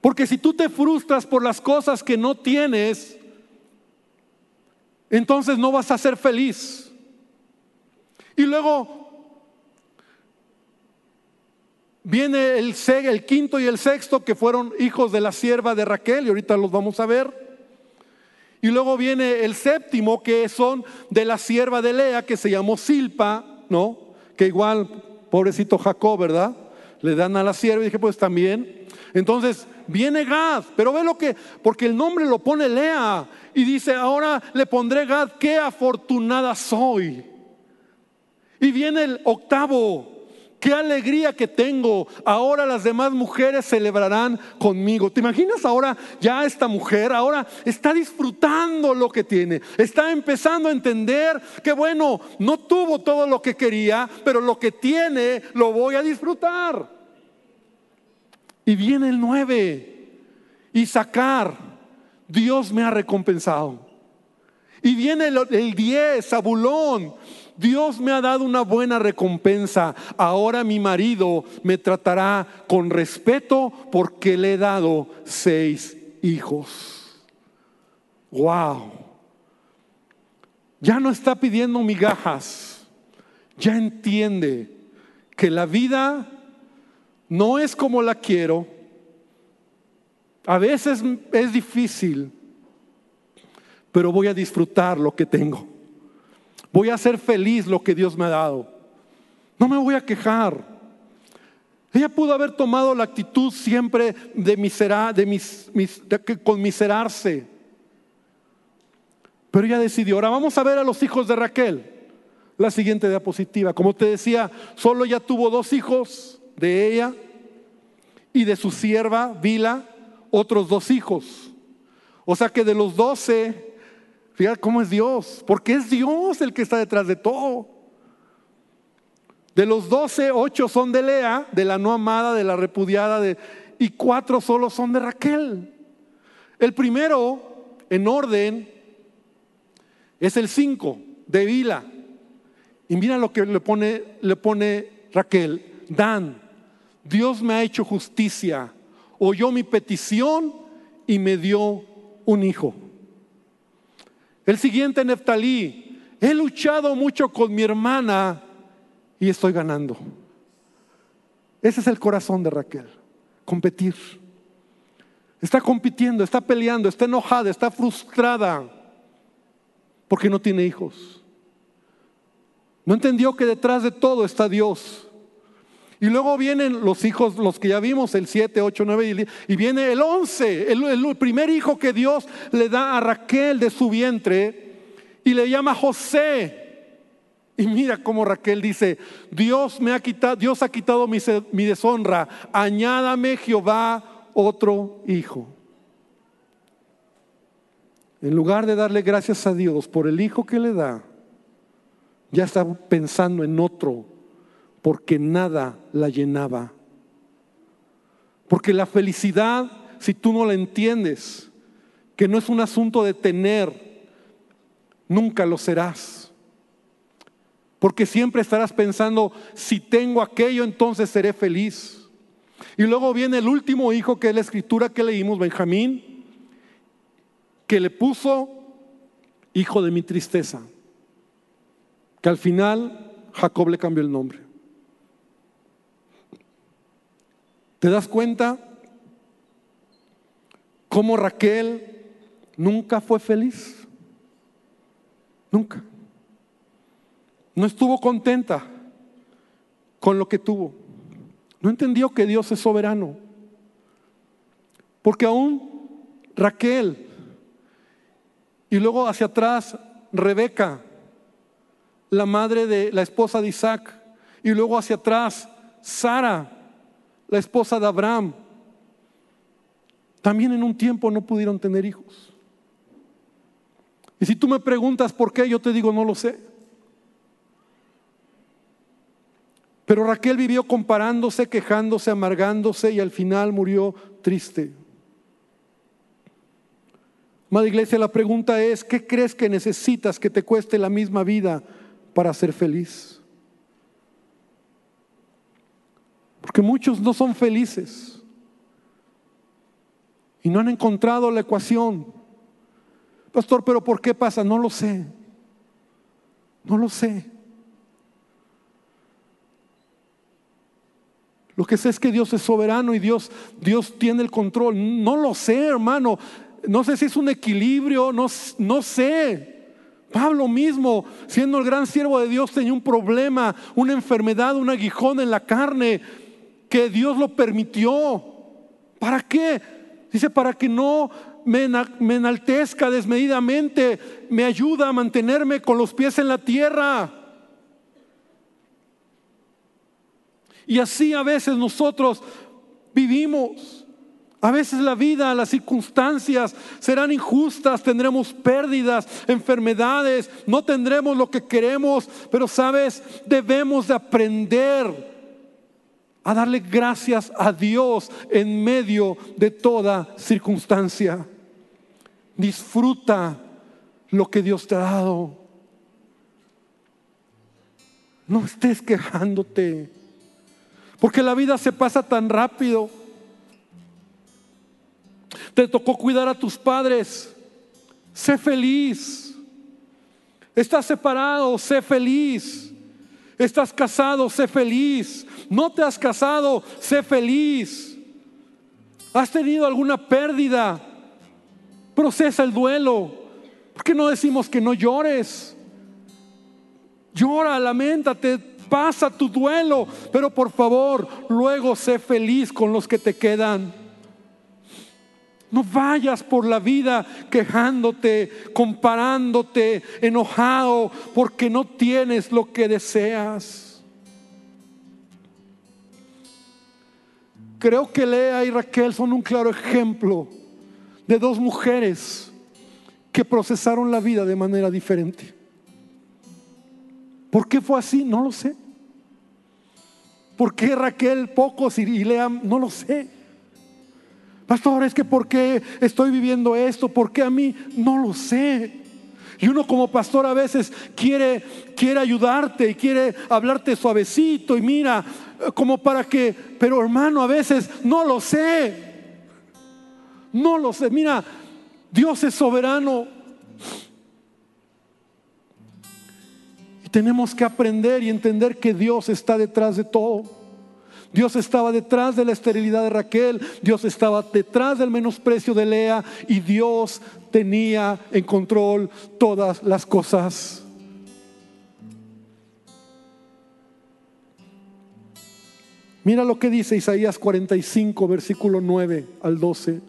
Porque si tú te frustras por las cosas que no tienes, entonces no vas a ser feliz. Y luego viene el, quinto y el sexto que fueron hijos de la sierva de Raquel y ahorita los vamos a ver. Y luego viene el séptimo que son de la sierva de Lea que se llamó Silpa, ¿no? Que igual, pobrecito Jacob, ¿verdad? Le dan a la sierva y dije, pues también. Entonces viene Gad, pero ve lo que, porque el nombre lo pone Lea y dice, ahora le pondré Gad, qué afortunada soy. Y viene el octavo, qué alegría que tengo. Ahora las demás mujeres celebrarán conmigo. ¿Te imaginas ahora ya esta mujer, ahora está disfrutando lo que tiene? Está empezando a entender que bueno, no tuvo todo lo que quería, pero lo que tiene lo voy a disfrutar. Y viene el nueve, y sacar, Dios me ha recompensado. Y viene el 10, Zabulón. Dios me ha dado una buena recompensa. Ahora mi marido me tratará con respeto porque le he dado seis hijos. Wow. Ya no está pidiendo migajas. Ya entiende que la vida no es como la quiero. A veces es difícil, pero voy a disfrutar lo que tengo. Voy a hacer feliz lo que Dios me ha dado. No me voy a quejar. Ella pudo haber tomado la actitud siempre de, misera, de, mis, conmiserarse. Pero ella decidió. Ahora vamos a ver a los hijos de Raquel. La siguiente diapositiva. Como te decía, solo ella tuvo dos hijos de ella y de su sierva, Vila, otros dos hijos. O sea que de los doce Fíjate cómo es Dios, porque es Dios el que está detrás de todo. De los doce, ocho son de Lea, de la no amada, de la repudiada, de, y cuatro solo son de Raquel. El primero, en orden, es el cinco, de Vila. Y mira lo que le pone, le pone Raquel. Dan, Dios me ha hecho justicia, oyó mi petición y me dio un hijo. El siguiente, Neftalí, he luchado mucho con mi hermana y estoy ganando. Ese es el corazón de Raquel, competir. Está compitiendo, está peleando, está enojada, está frustrada porque no tiene hijos. No entendió que detrás de todo está Dios. Y luego vienen los hijos, los que ya vimos, el 7, 8, 9 y viene el 11, el, primer hijo que Dios le da a Raquel de su vientre y le llama José. Y mira cómo Raquel dice, Dios me ha quitado, Dios ha quitado mi, mi deshonra, añádame Jehová otro hijo. En lugar de darle gracias a Dios por el hijo que le da, ya está pensando en otro porque nada la llenaba. Porque la felicidad, si tú no la entiendes, que no es un asunto de tener, nunca lo serás. Porque siempre estarás pensando, si tengo aquello, entonces seré feliz. Y luego viene el último hijo, que es la escritura que leímos, Benjamín, que le puso hijo de mi tristeza. Que al final Jacob le cambió el nombre. ¿Te das cuenta cómo Raquel nunca fue feliz? Nunca. No estuvo contenta con lo que tuvo. No entendió que Dios es soberano. Porque aún Raquel y luego hacia atrás Rebeca, la madre de la esposa de Isaac, y luego hacia atrás Sara, la esposa de Abraham, también en un tiempo no pudieron tener hijos. Y si tú me preguntas por qué, yo te digo, no lo sé. Pero Raquel vivió comparándose, quejándose, amargándose y al final murió triste. Madre Iglesia, la pregunta es, ¿qué crees que necesitas que te cueste la misma vida para ser feliz? Porque muchos no son felices. y no han encontrado la ecuación. Pastor, pero ¿por qué pasa? No lo sé. No lo sé. Lo que sé es que Dios es soberano y Dios, Dios tiene el control. No lo sé, hermano. No sé si es un equilibrio, no, no sé. Pablo mismo, siendo el gran siervo de Dios, tenía un problema, una enfermedad, un aguijón en la carne, que Dios lo permitió. ¿Para qué? Dice, para que no me, enaltezca desmedidamente, me ayuda a mantenerme con los pies en la tierra. Y así a veces nosotros vivimos. A veces la vida, las circunstancias serán injustas, tendremos pérdidas, enfermedades, no tendremos lo que queremos, pero sabes, debemos de aprender a darle gracias a Dios en medio de toda circunstancia. Disfruta lo que Dios te ha dado. No estés quejándote, porque la vida se pasa tan rápido. Te tocó cuidar a tus padres. Sé feliz. Estás separado, sé feliz. Estás casado, sé feliz. No te has casado, sé feliz. ¿Has tenido alguna pérdida? Procesa el duelo. ¿Por qué no decimos que no llores? Llora, lamentate, pasa tu duelo, pero por favor, luego sé feliz con los que te quedan. No vayas por la vida quejándote, comparándote, enojado, porque no tienes lo que deseas. Creo que Lea y Raquel son un claro ejemplo de dos mujeres que procesaron la vida de manera diferente. ¿Por qué fue así? No lo sé. ¿Por qué Raquel pocos y Lea? No lo sé. Pastor, es que ¿por qué estoy viviendo esto? ¿Por qué a mí? No lo sé. Y uno como pastor a veces quiere, quiere ayudarte y quiere hablarte suavecito y mira, como para que, pero hermano, a veces no lo sé. No lo sé. Mira, Dios es soberano. Y tenemos que aprender y entender que Dios está detrás de todo. Dios estaba detrás de la esterilidad de Raquel, Dios estaba detrás del menosprecio de Lea y Dios tenía en control todas las cosas. Mira lo que dice Isaías 45, versículo 9 al 12.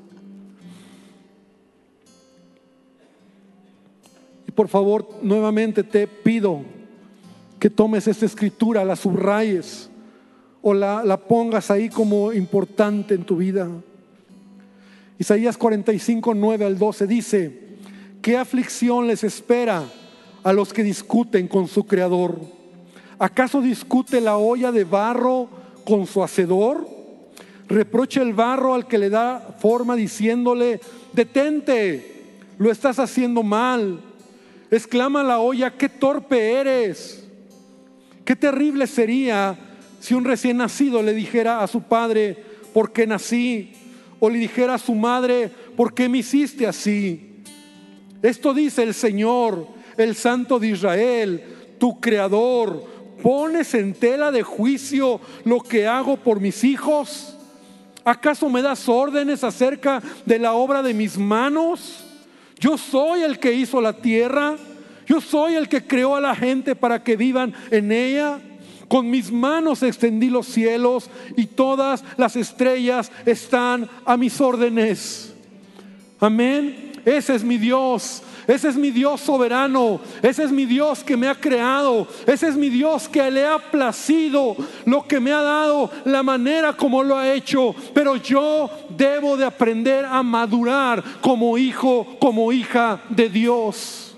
Y por favor, nuevamente te pido que tomes esta escritura, la subrayes o la, pongas ahí como importante en tu vida. Isaías 45, 9 al 12 dice, ¿qué aflicción les espera a los que discuten con su creador? ¿Acaso discute la olla de barro con su hacedor? Reprocha el barro al que le da forma diciéndole, detente, lo estás haciendo mal. Exclama la olla, qué torpe eres. Qué terrible sería si un recién nacido le dijera a su padre, ¿por qué nací? O le dijera a su madre, ¿por qué me hiciste así? Esto dice el Señor, el Santo de Israel, tu Creador. ¿Pones en tela de juicio lo que hago por mis hijos? ¿Acaso me das órdenes acerca de la obra de mis manos? Yo soy el que hizo la tierra. Yo soy el que creó a la gente para que vivan en ella. Con mis manos extendí los cielos y todas las estrellas están a mis órdenes. Amén. Ese es mi Dios. Ese es mi Dios soberano. Ese es mi Dios que me ha creado. Ese es mi Dios que le ha placido lo que me ha dado, la manera como lo ha hecho. Pero yo debo de aprender a madurar como hijo, como hija de Dios.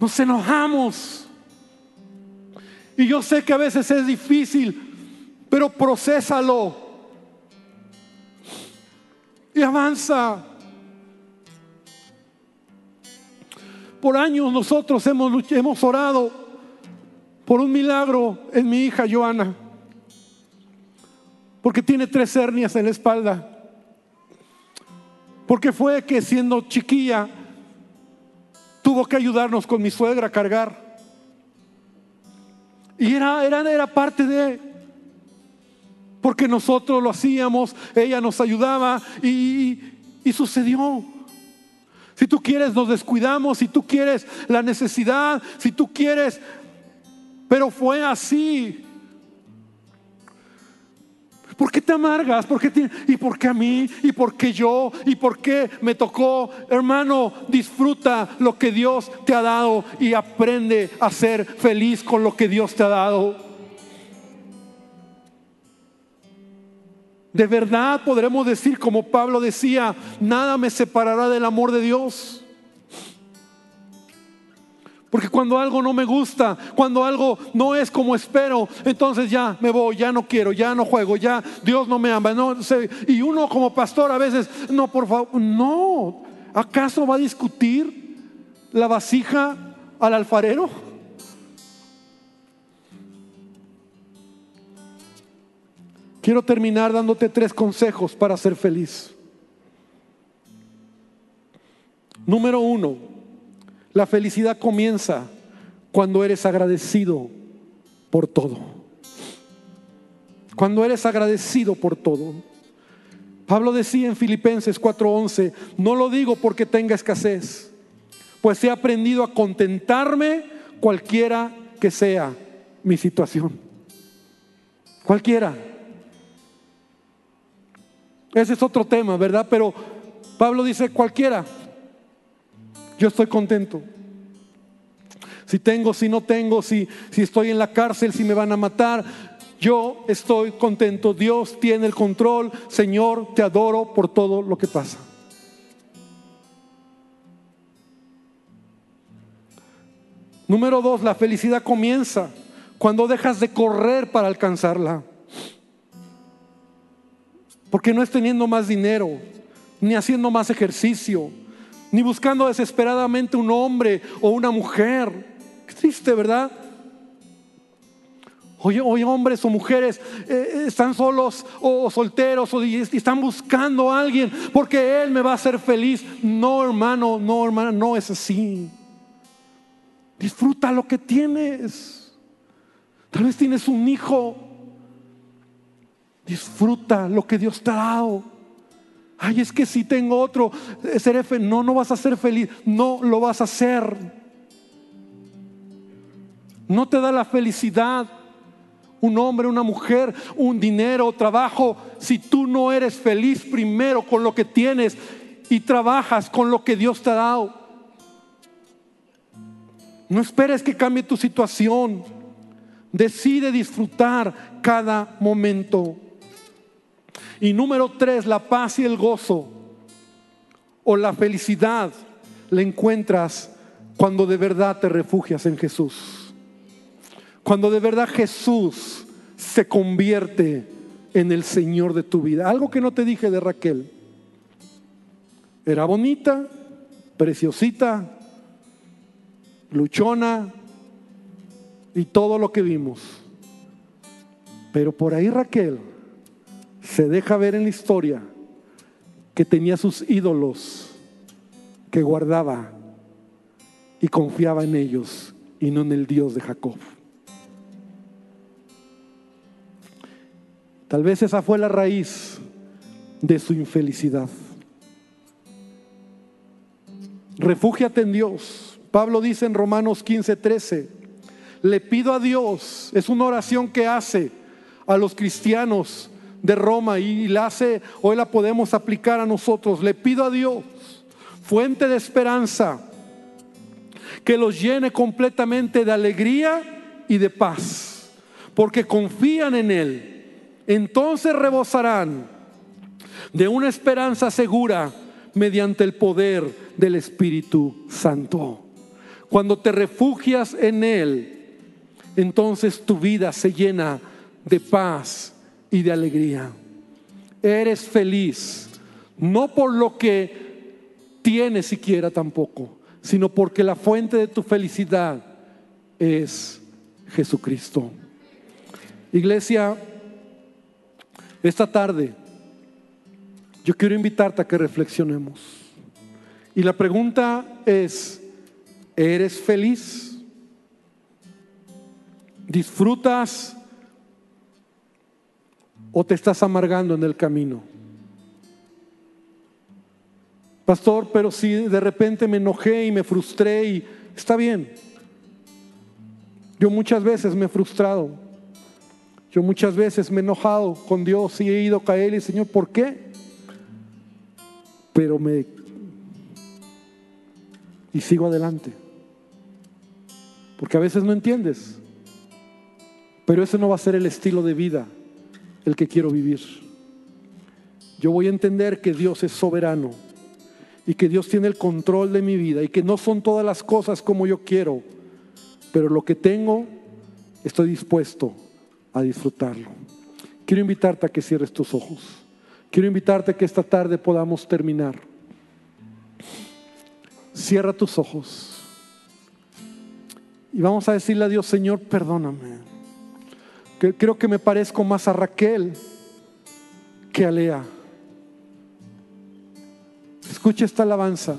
Nos enojamos y yo sé que a veces es difícil, pero procésalo. Y avanza. Por años nosotros hemos, hemos orado por un milagro en mi hija Joana, porque tiene tres hernias en la espalda. Porque fue que siendo chiquilla tuvo que ayudarnos con mi suegra a cargar. Y era, era, era parte de, porque nosotros lo hacíamos, ella nos ayudaba y, y sucedió. Si tú quieres, nos descuidamos, si tú quieres la necesidad, si tú quieres, pero fue así. ¿Por qué te amargas? ¿Por qué ¿Y por qué a mí? ¿Y por qué yo? ¿Y por qué me tocó? Hermano, disfruta lo que Dios te ha dado y aprende a ser feliz con lo que Dios te ha dado. De verdad podremos decir, como Pablo decía, nada me separará del amor de Dios. Porque cuando algo no me gusta, cuando algo no es como espero, entonces ya me voy, ya no quiero, ya no juego, ya Dios no me ama. Y uno como pastor a veces, no, por favor, no. ¿Acaso va a discutir la vasija al alfarero? Quiero terminar dándote tres consejos para ser feliz. Número uno, la felicidad comienza cuando eres agradecido por todo. Cuando eres agradecido por todo. Pablo decía en Filipenses 4:11, no lo digo porque tenga escasez, pues he aprendido a contentarme cualquiera que sea mi situación. Cualquiera. Ese es otro tema, ¿verdad? Pero Pablo dice cualquiera. Yo estoy contento. Si tengo, si no tengo, si, si estoy en la cárcel, si me van a matar, yo estoy contento. Dios tiene el control. Señor, te adoro por todo lo que pasa. Número dos, la felicidad comienza cuando dejas de correr para alcanzarla. Porque no es teniendo más dinero, ni haciendo más ejercicio, ni buscando desesperadamente un hombre o una mujer. Qué triste, ¿verdad? Hoy, hombres o mujeres eh, están solos o solteros o, y están buscando a alguien porque Él me va a hacer feliz. No, hermano, no, hermana, no es así. Disfruta lo que tienes. Tal vez tienes un hijo. Disfruta lo que Dios te ha dado. Ay, es que si tengo otro, eh, seré feliz. No, no vas a ser feliz. No lo vas a hacer. No te da la felicidad un hombre, una mujer, un dinero, trabajo, si tú no eres feliz primero con lo que tienes y trabajas con lo que Dios te ha dado. No esperes que cambie tu situación. Decide disfrutar cada momento. Y número tres, la paz y el gozo o la felicidad la encuentras cuando de verdad te refugias en Jesús. Cuando de verdad Jesús se convierte en el Señor de tu vida. Algo que no te dije de Raquel. Era bonita, preciosita, luchona y todo lo que vimos. Pero por ahí Raquel se deja ver en la historia que tenía sus ídolos que guardaba y confiaba en ellos y no en el Dios de Jacob. Tal vez esa fue la raíz de su infelicidad. Refúgiate en Dios. Pablo dice en Romanos 15, 13, le pido a Dios, es una oración que hace a los cristianos de Roma y la hace, hoy la podemos aplicar a nosotros. Le pido a Dios, fuente de esperanza, que los llene completamente de alegría y de paz, porque confían en Él. Entonces rebosarán de una esperanza segura mediante el poder del Espíritu Santo. Cuando te refugias en Él, entonces tu vida se llena de paz y de alegría. Eres feliz, no por lo que tienes siquiera tampoco, sino porque la fuente de tu felicidad es Jesucristo. Iglesia, esta tarde yo quiero invitarte a que reflexionemos. Y la pregunta es, ¿eres feliz? ¿Disfrutas o te estás amargando en el camino? Pastor, pero si de repente me enojé y me frustré y está bien. Yo muchas veces me he frustrado. Yo muchas veces me he enojado con Dios y he ido a caer y Señor, ¿por qué? Pero me... Y sigo adelante. Porque a veces no entiendes. Pero ese no va a ser el estilo de vida el que quiero vivir. Yo voy a entender que Dios es soberano y que Dios tiene el control de mi vida y que no son todas las cosas como yo quiero, pero lo que tengo estoy dispuesto a disfrutarlo. Quiero invitarte a que cierres tus ojos. Quiero invitarte a que esta tarde podamos terminar. Cierra tus ojos. Y vamos a decirle a Dios, Señor, perdóname. Creo que me parezco más a Raquel que a Lea. Escucha esta alabanza.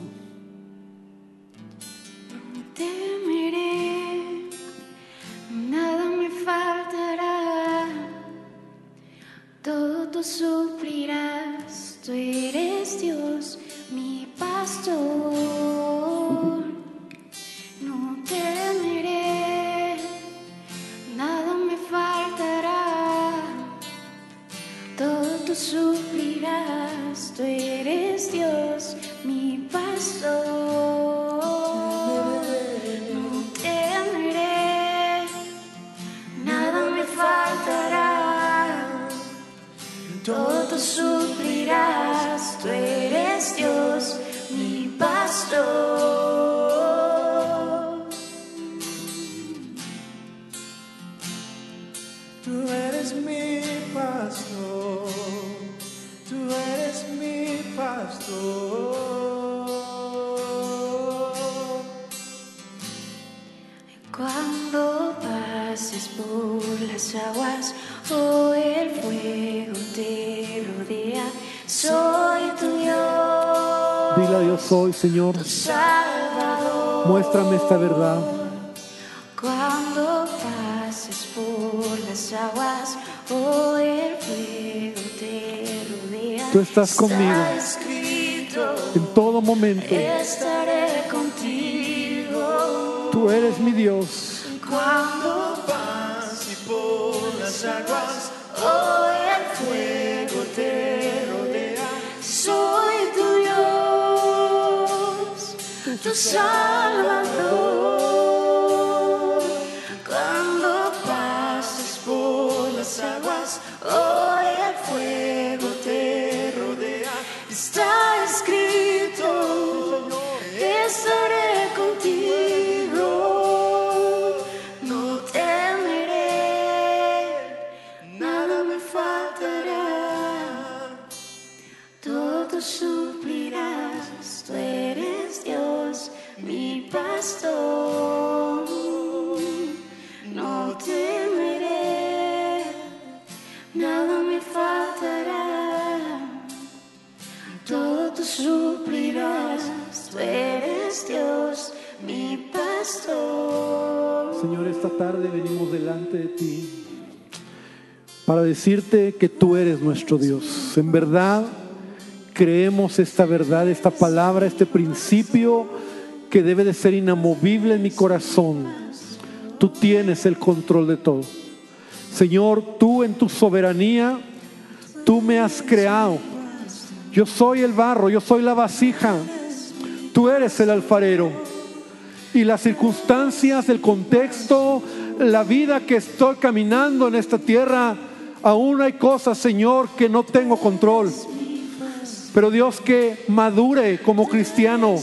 Señor, muéstrame esta verdad. Cuando pases por las aguas o el fuego te rodea, Tú estás conmigo. En todo momento, estaré contigo. tú eres mi Dios. Salvador. Dios, mi pastor. Señor, esta tarde venimos delante de ti para decirte que tú eres nuestro Dios. En verdad creemos esta verdad, esta palabra, este principio que debe de ser inamovible en mi corazón. Tú tienes el control de todo. Señor, tú en tu soberanía, tú me has creado. Yo soy el barro, yo soy la vasija. Tú eres el alfarero y las circunstancias, el contexto, la vida que estoy caminando en esta tierra, aún hay cosas, Señor, que no tengo control. Pero Dios que madure como cristiano,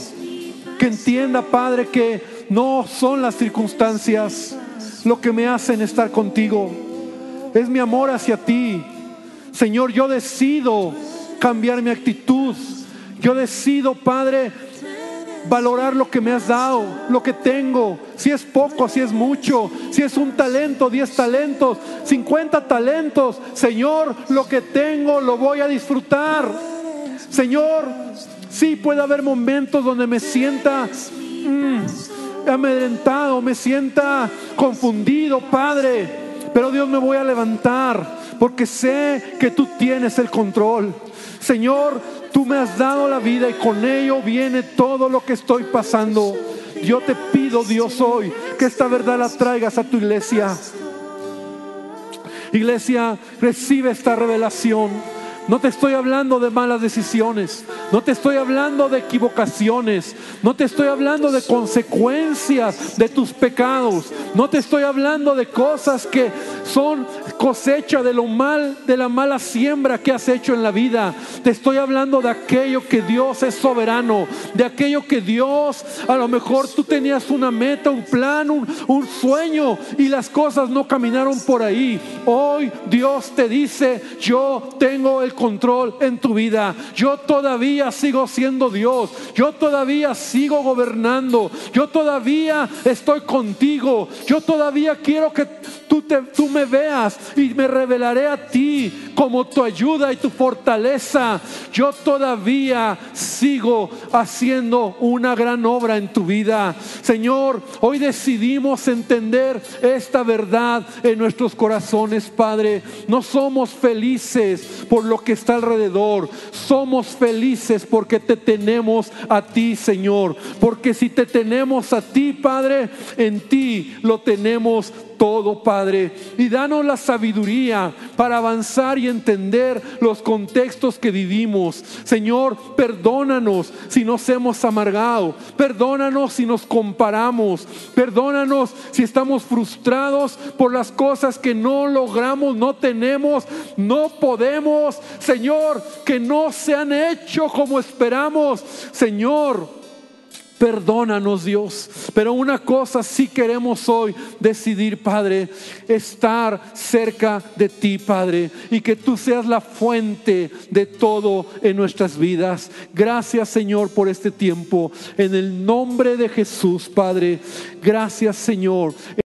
que entienda, Padre, que no son las circunstancias lo que me hacen estar contigo. Es mi amor hacia ti. Señor, yo decido cambiar mi actitud. Yo decido, Padre, valorar lo que me has dado, lo que tengo, si es poco, si es mucho, si es un talento, diez talentos, cincuenta talentos, Señor, lo que tengo lo voy a disfrutar. Señor, sí puede haber momentos donde me sienta mm, amedrentado, me sienta confundido, Padre. Pero Dios me voy a levantar porque sé que tú tienes el control. Señor, tú me has dado la vida y con ello viene todo lo que estoy pasando. Yo te pido, Dios, hoy que esta verdad la traigas a tu iglesia. Iglesia, recibe esta revelación. No te estoy hablando de malas decisiones. No te estoy hablando de equivocaciones. No te estoy hablando de consecuencias de tus pecados. No te estoy hablando de cosas que son cosecha de lo mal, de la mala siembra que has hecho en la vida. Te estoy hablando de aquello que Dios es soberano. De aquello que Dios, a lo mejor tú tenías una meta, un plan, un, un sueño y las cosas no caminaron por ahí. Hoy Dios te dice, yo tengo el control en tu vida. Yo todavía sigo siendo Dios. Yo todavía sigo gobernando. Yo todavía estoy contigo. Yo todavía quiero que tú, te, tú me veas y me revelaré a ti como tu ayuda y tu fortaleza. Yo todavía sigo haciendo una gran obra en tu vida. Señor, hoy decidimos entender esta verdad en nuestros corazones, Padre. No somos felices por lo que está alrededor. Somos felices porque te tenemos a ti, Señor. Porque si te tenemos a ti, Padre, en ti lo tenemos todo, Padre. Y danos la sabiduría para avanzar y entender los contextos que vivimos. Señor, perdónanos si nos hemos amargado. Perdónanos si nos comparamos. Perdónanos si estamos frustrados por las cosas que no logramos, no tenemos, no podemos. Señor, que no se han hecho como esperamos. Señor, Perdónanos Dios. Pero una cosa sí queremos hoy decidir, Padre, estar cerca de ti, Padre, y que tú seas la fuente de todo en nuestras vidas. Gracias, Señor, por este tiempo. En el nombre de Jesús, Padre. Gracias, Señor.